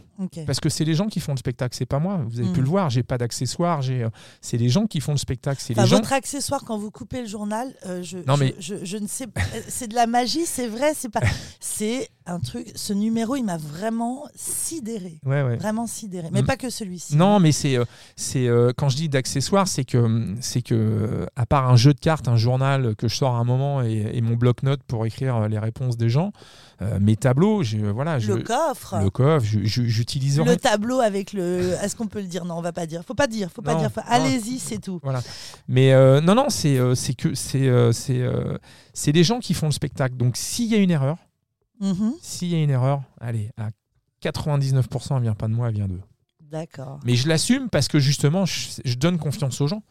Parce que c'est les gens qui font le spectacle, c'est pas moi. Vous avez pu hmm. le voir, j'ai pas d'accessoires, j'ai, euh, c'est les gens qui font le spectacle. C'est les gens... Votre accessoire, quand vous coupez le journal, euh, je, non, mais... je, je, ne sais c'est de la magie, c'est vrai, c'est pas... <laughs> c'est un truc, ce numéro, il m'a vraiment sidéré. Vraiment sidéré. Mais mm. pas que celui-ci. Non, mais c'est, euh, c'est quand je dis d'accessoires, c'est que, c'est que, à part un jeu de cartes, un journal que je sors à un moment et, mon bloc-notes pour écrire les réponses des gens, mes tableaux, je, voilà. Je, le coffre. Le coffre, j'utilise. Le tableau avec le. Est-ce qu'on peut le dire? Non, on va pas dire. Faut pas dire. Faut pas dire. Allez-y, c'est tout. Voilà. Mais euh, non, non, c'est c'est que c'est euh, c'est c'est les gens qui font le spectacle. Donc s'il y a une erreur, mm-hmm. s'il y a une erreur, allez, à 99%, elle vient pas de moi, elle vient d'eux. D'accord. Mais je l'assume parce que justement, je donne confiance aux gens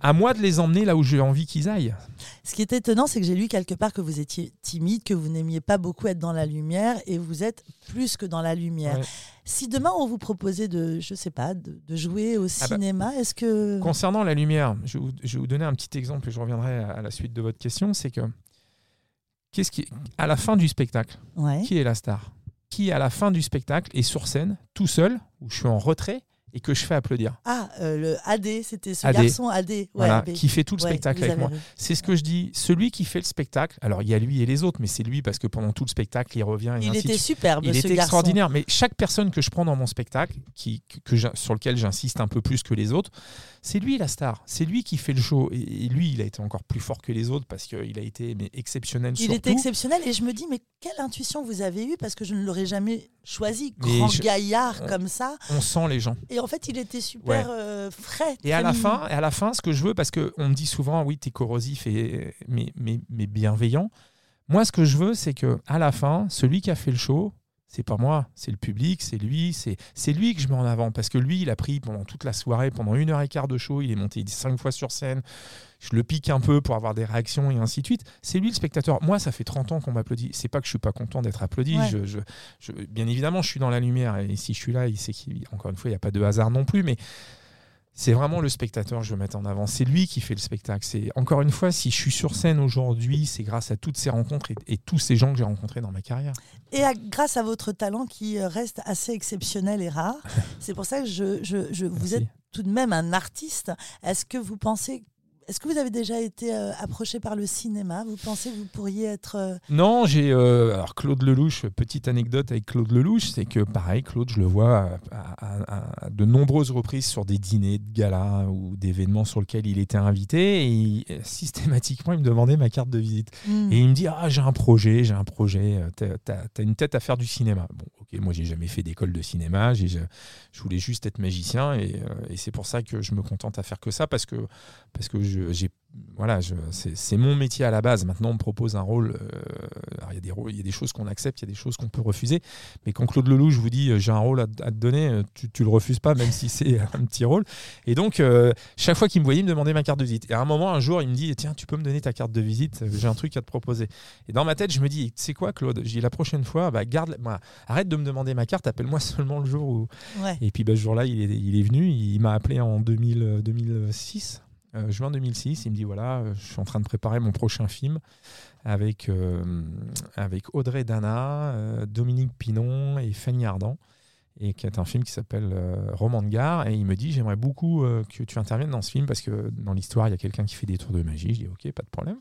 à moi de les emmener là où j'ai envie qu'ils aillent. Ce qui est étonnant, c'est que j'ai lu quelque part que vous étiez timide, que vous n'aimiez pas beaucoup être dans la lumière, et vous êtes plus que dans la lumière. Si demain on vous proposait de, je sais pas, de, jouer au ah bah, cinéma, est-ce que concernant la lumière, je vais, vous, donner un petit exemple et je reviendrai à, la suite de votre question, c'est que qu'est-ce qui, à la fin du spectacle, qui est la star? Qui à la fin du spectacle est sur scène, tout seul, où je suis en retrait, et que je fais applaudir. Ah, euh, le AD, c'était ce garçon AD, voilà, qui fait tout le spectacle avec moi. C'est ce que je dis. Celui qui fait le spectacle, alors il y a lui et les autres, mais c'est lui parce que pendant tout le spectacle, il revient. Et il était superbe, il était extraordinaire. Mais chaque personne que je prends dans mon spectacle, qui, que, sur lequel j'insiste un peu plus que les autres, c'est lui la star. C'est lui qui fait le show. Et, lui, il a été encore plus fort que les autres parce qu'il a été mais, exceptionnel. Il était exceptionnel et je me dis, mais quelle intuition vous avez eue parce que je ne l'aurais jamais choisi. Grand gaillard comme ça. On sent les gens. Et en fait, il était super euh, frais. Et à, la fin, et à la fin, ce que je veux, parce qu'on me dit souvent, oui, tu es corrosif et, mais, mais, mais bienveillant. Moi, ce que je veux, c'est que à la fin, celui qui a fait le show, c'est pas moi, c'est le public, c'est lui, c'est lui que je mets en avant parce que lui, il a pris pendant toute la soirée, pendant une heure et quart de show, il est monté cinq fois sur scène. Je le pique un peu pour avoir des réactions et ainsi de suite. C'est lui le spectateur. Moi, ça fait 30 ans qu'on m'applaudit. C'est pas que je suis pas content d'être applaudi. Je, bien évidemment, je suis dans la lumière et si je suis là, il sait qu'encore une fois, il n'y a pas de hasard non plus, mais c'est vraiment le spectateur que je veux mettre en avant. C'est lui qui fait le spectacle. C'est encore une fois, si je suis sur scène aujourd'hui, c'est grâce à toutes ces rencontres et, tous ces gens que j'ai rencontrés dans ma carrière. Et grâce à votre talent qui reste assez exceptionnel et rare. <laughs> c'est pour ça que je, je vous êtes tout de même un artiste. Est-ce que vous pensez est-ce que vous avez déjà été euh, approché par le cinéma? Vous pensez que vous pourriez être... Euh, non, j'ai... Euh, alors Claude Lelouch, petite anecdote avec Claude Lelouch, c'est que pareil, Claude, je le vois à, de nombreuses reprises sur des dîners de gala ou d'événements sur lesquels il était invité et systématiquement, il me demandait ma carte de visite. Hmm. Et il me dit, ah, j'ai un projet, j'ai un projet, t'as as une tête à faire du cinéma. Bon, ok, moi, j'ai jamais fait d'école de cinéma, je, je voulais juste être magicien et, et c'est pour ça que je me contente à faire que ça parce que, parce que j'ai voilà, c'est mon métier à la base. Maintenant, on me propose un rôle. Euh, il y, a des il y a des choses qu'on accepte, il y a des choses qu'on peut refuser. Mais quand Claude Lelouch vous dit euh, j'ai un rôle à, te donner, euh, tu, tu le refuses pas, même si <laughs> c'est un petit rôle. Et donc, chaque fois qu'il me voyait, il me demandait ma carte de visite. Et à un moment, un jour, il me dit tiens, tu peux me donner ta carte de visite J'ai un truc à te proposer. Et dans ma tête, je me dis tu sais quoi, Claude? J'ai la prochaine fois, bah, garde, bah, arrête de me demander ma carte, appelle-moi seulement le jour où. Et puis, bah, ce jour-là, il est, il est venu. Il m'a appelé en 2000, 2006. Euh, juin 2006, il me dit voilà, euh, je suis en train de préparer mon prochain film avec, euh, avec Audrey Dana, Dominique Pinon et Fanny Ardant, et qui est un film qui s'appelle Roman de gare. Et il me dit j'aimerais beaucoup que tu interviennes dans ce film parce que dans l'histoire, il y a quelqu'un qui fait des tours de magie. Je dis ok, pas de problème.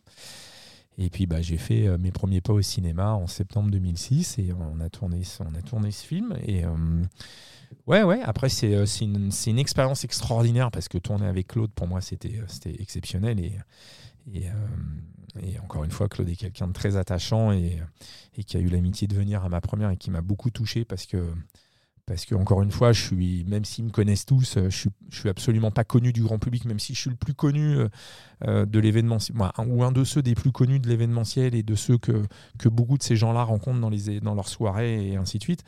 Et puis bah, j'ai fait mes premiers pas au cinéma en septembre 2006 et on a tourné, on a tourné ce film. Et Ouais, ouais. Après, c'est euh, une, une, expérience extraordinaire parce que tourner avec Claude, pour moi, c'était euh, exceptionnel. Et, euh, et, encore une fois, Claude est quelqu'un de très attachant et, et qui a eu l'amitié de venir à ma première et qui m'a beaucoup touché parce que parce que encore une fois, je suis, même s'ils me connaissent tous, je suis, je suis absolument pas connu du grand public, même si je suis le plus connu de l'événementiel, ou un de ceux des plus connus de l'événementiel et de ceux que, que beaucoup de ces gens-là rencontrent dans, les, dans leurs soirées et ainsi de suite.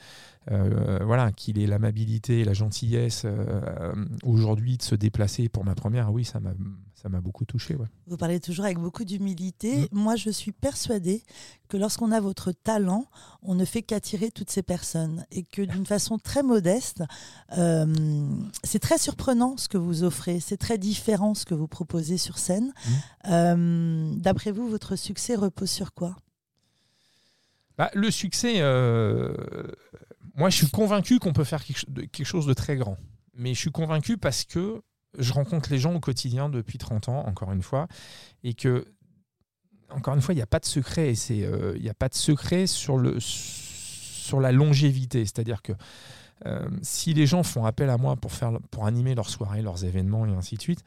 Euh, voilà, qu'il ait l'amabilité et la gentillesse euh, aujourd'hui de se déplacer pour ma première, oui, ça m'a ça m'a beaucoup touché. Vous parlez toujours avec beaucoup d'humilité. Mm. Moi, je suis persuadée que lorsqu'on a votre talent, on ne fait qu'attirer toutes ces personnes et que d'une façon très modeste, euh, c'est très surprenant ce que vous offrez, c'est très différent ce que vous proposez sur scène. Mm. D'après vous, votre succès repose sur quoi? Bah, Le succès, moi, je suis convaincu qu'on peut faire quelque chose de très grand. Mais je suis convaincu parce que je rencontre les gens au quotidien depuis 30 ans, encore une fois, et que, encore une fois, il n'y a pas de secret. Euh, il n'y a pas de secret sur, le, sur la longévité. C'est-à-dire que euh, si les gens font appel à moi pour, faire, pour animer leurs soirées, leurs événements et ainsi de suite,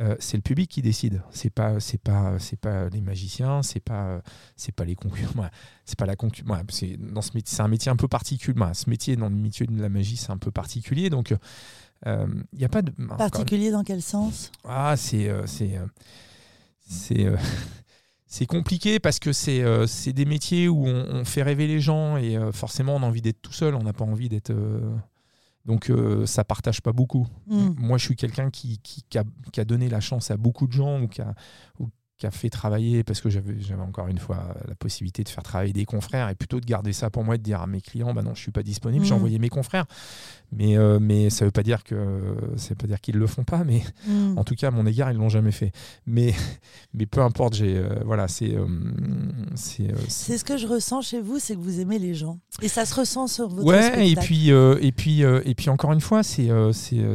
euh, c'est le public qui décide. C'est pas, c'est pas, c'est pas les magiciens, c'est pas, c'est pas les concurrents. <laughs> c'est pas la concurrence. c'est dans ce métier, c'est un métier un peu particulier. ce métier dans le métier de la magie, c'est un peu particulier. Donc, il euh, n'y a pas de particulier dans quel sens? Ah, c'est, euh, c'est, c'est. <laughs> c'est compliqué parce que c'est c'est des métiers où on, on, fait rêver les gens et forcément on a envie d'être tout seul, on n'a pas envie d'être donc euh, ça partage pas beaucoup. Mm. Moi, je suis quelqu'un qui, qui, a, donné la chance à beaucoup de gens ou qui a, qui a fait travailler, parce que j'avais encore une fois la possibilité de faire travailler des confrères, et plutôt de garder ça pour moi et de dire à mes clients, bah non, je suis pas disponible, j'ai Mm. envoyé mes confrères. Mais, euh, mais ça veut pas dire que ça veut pas dire qu'ils le font pas, mais Mm. en tout cas, à mon égard, ils l'ont jamais fait. Mais, <laughs> mais peu importe, j'ai euh, voilà, c'est euh, c'est euh, c'est- ce que je ressens chez vous, c'est que vous aimez les gens. Et ça se ressent sur votre Ouais, spectacle. et puis, et, puis, et puis encore une fois, c'est. c'est, euh,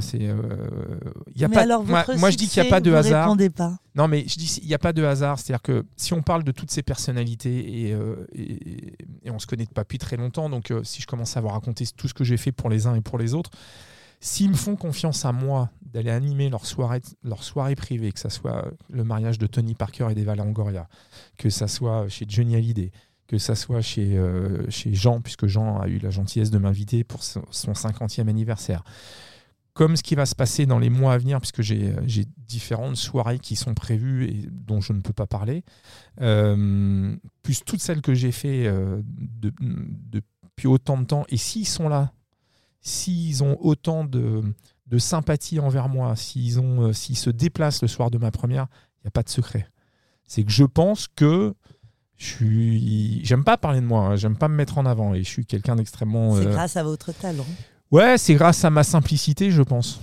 y a Mais pas, alors, moi, je dis qu'il n'y a pas de hasard. pas. Non, mais je dis il n'y a pas de hasard. C'est-à-dire que si on parle de toutes ces personnalités et, euh, et, on se connaît pas depuis très longtemps, donc euh, si je commence à vous raconter tout ce que j'ai fait pour les uns et pour les autres, s'ils me font confiance à moi d'aller animer leur soirée, leur soirée privée, que ce soit le mariage de Tony Parker et d'Eva Longoria, que ça soit chez Johnny Hallyday, que ça soit chez, euh, chez Jean, puisque Jean a eu la gentillesse de m'inviter pour son 50e anniversaire, comme ce qui va se passer dans les mois à venir, puisque j'ai j'ai différentes soirées qui sont prévues et dont je ne peux pas parler, euh, plus toutes celles que j'ai fait euh, de- depuis autant de temps, et s'ils sont là, s'ils ont autant de, de sympathie envers moi, s'ils euh, se déplacent le soir de ma première, il n'y a pas de secret. C'est que je pense que je suis. J'aime pas parler de moi, hein, j'aime pas me mettre en avant, et je suis quelqu'un d'extrêmement. C'est euh, grâce à votre talent. Ouais, c'est grâce à ma simplicité, je pense.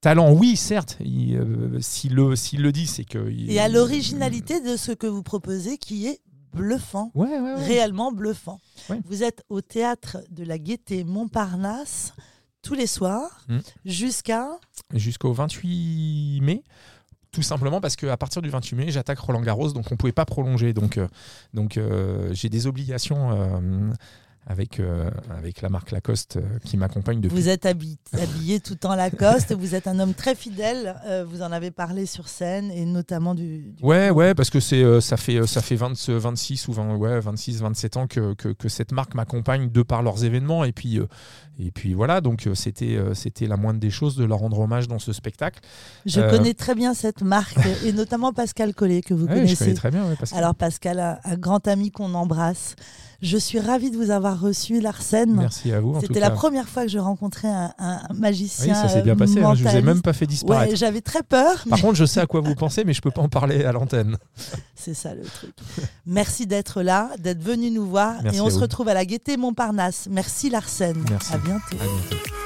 Talent, oui, certes. euh, S'il le, s'il le dit, c'est que. il- Et à l'originalité de ce que vous proposez qui est bluffant. Ouais, ouais, ouais. réellement bluffant. Vous êtes au théâtre de la Gaîté Montparnasse tous les soirs Mm. jusqu'à Jusqu'au 28 mai. Tout simplement parce qu'à partir du 28 mai, j'attaque Roland Garros, donc on ne pouvait pas prolonger. Donc, euh, donc euh, j'ai des obligations avec, euh, avec la marque Lacoste euh, qui m'accompagne depuis. vous êtes habillé, habillé tout en Lacoste, vous êtes un homme très fidèle, euh, vous en avez parlé sur scène et notamment du, du- Ouais, ouais, parce que c'est, ça fait, ça fait 20, 26 ou 20, ouais, 26, 27 ans que, que, que cette marque m'accompagne de par leurs événements. Et puis, et puis voilà, donc c'était, c'était la moindre des choses de leur rendre hommage dans ce spectacle. Je connais très bien cette marque et notamment Pascal Collet que vous <laughs> Ouais, je connaissez. connais très bien, ouais, que- Alors Pascal, un, un grand ami qu'on embrasse. Je suis ravie de vous avoir reçu, Larsen. Merci à vous. C'était la première fois que je rencontrais un, un Oui, magicien. ça s'est bien passé. hein, je vous ai même pas fait disparaître. Ouais, j'avais très peur, mais Par contre, je sais à quoi vous <laughs> pensez, mais je peux pas en parler à l'antenne. <laughs> c'est ça le truc. Merci d'être là, d'être venu nous voir. Merci et on se retrouve à la Gaîté Montparnasse. Merci Larsen. Merci. À bientôt. À bientôt.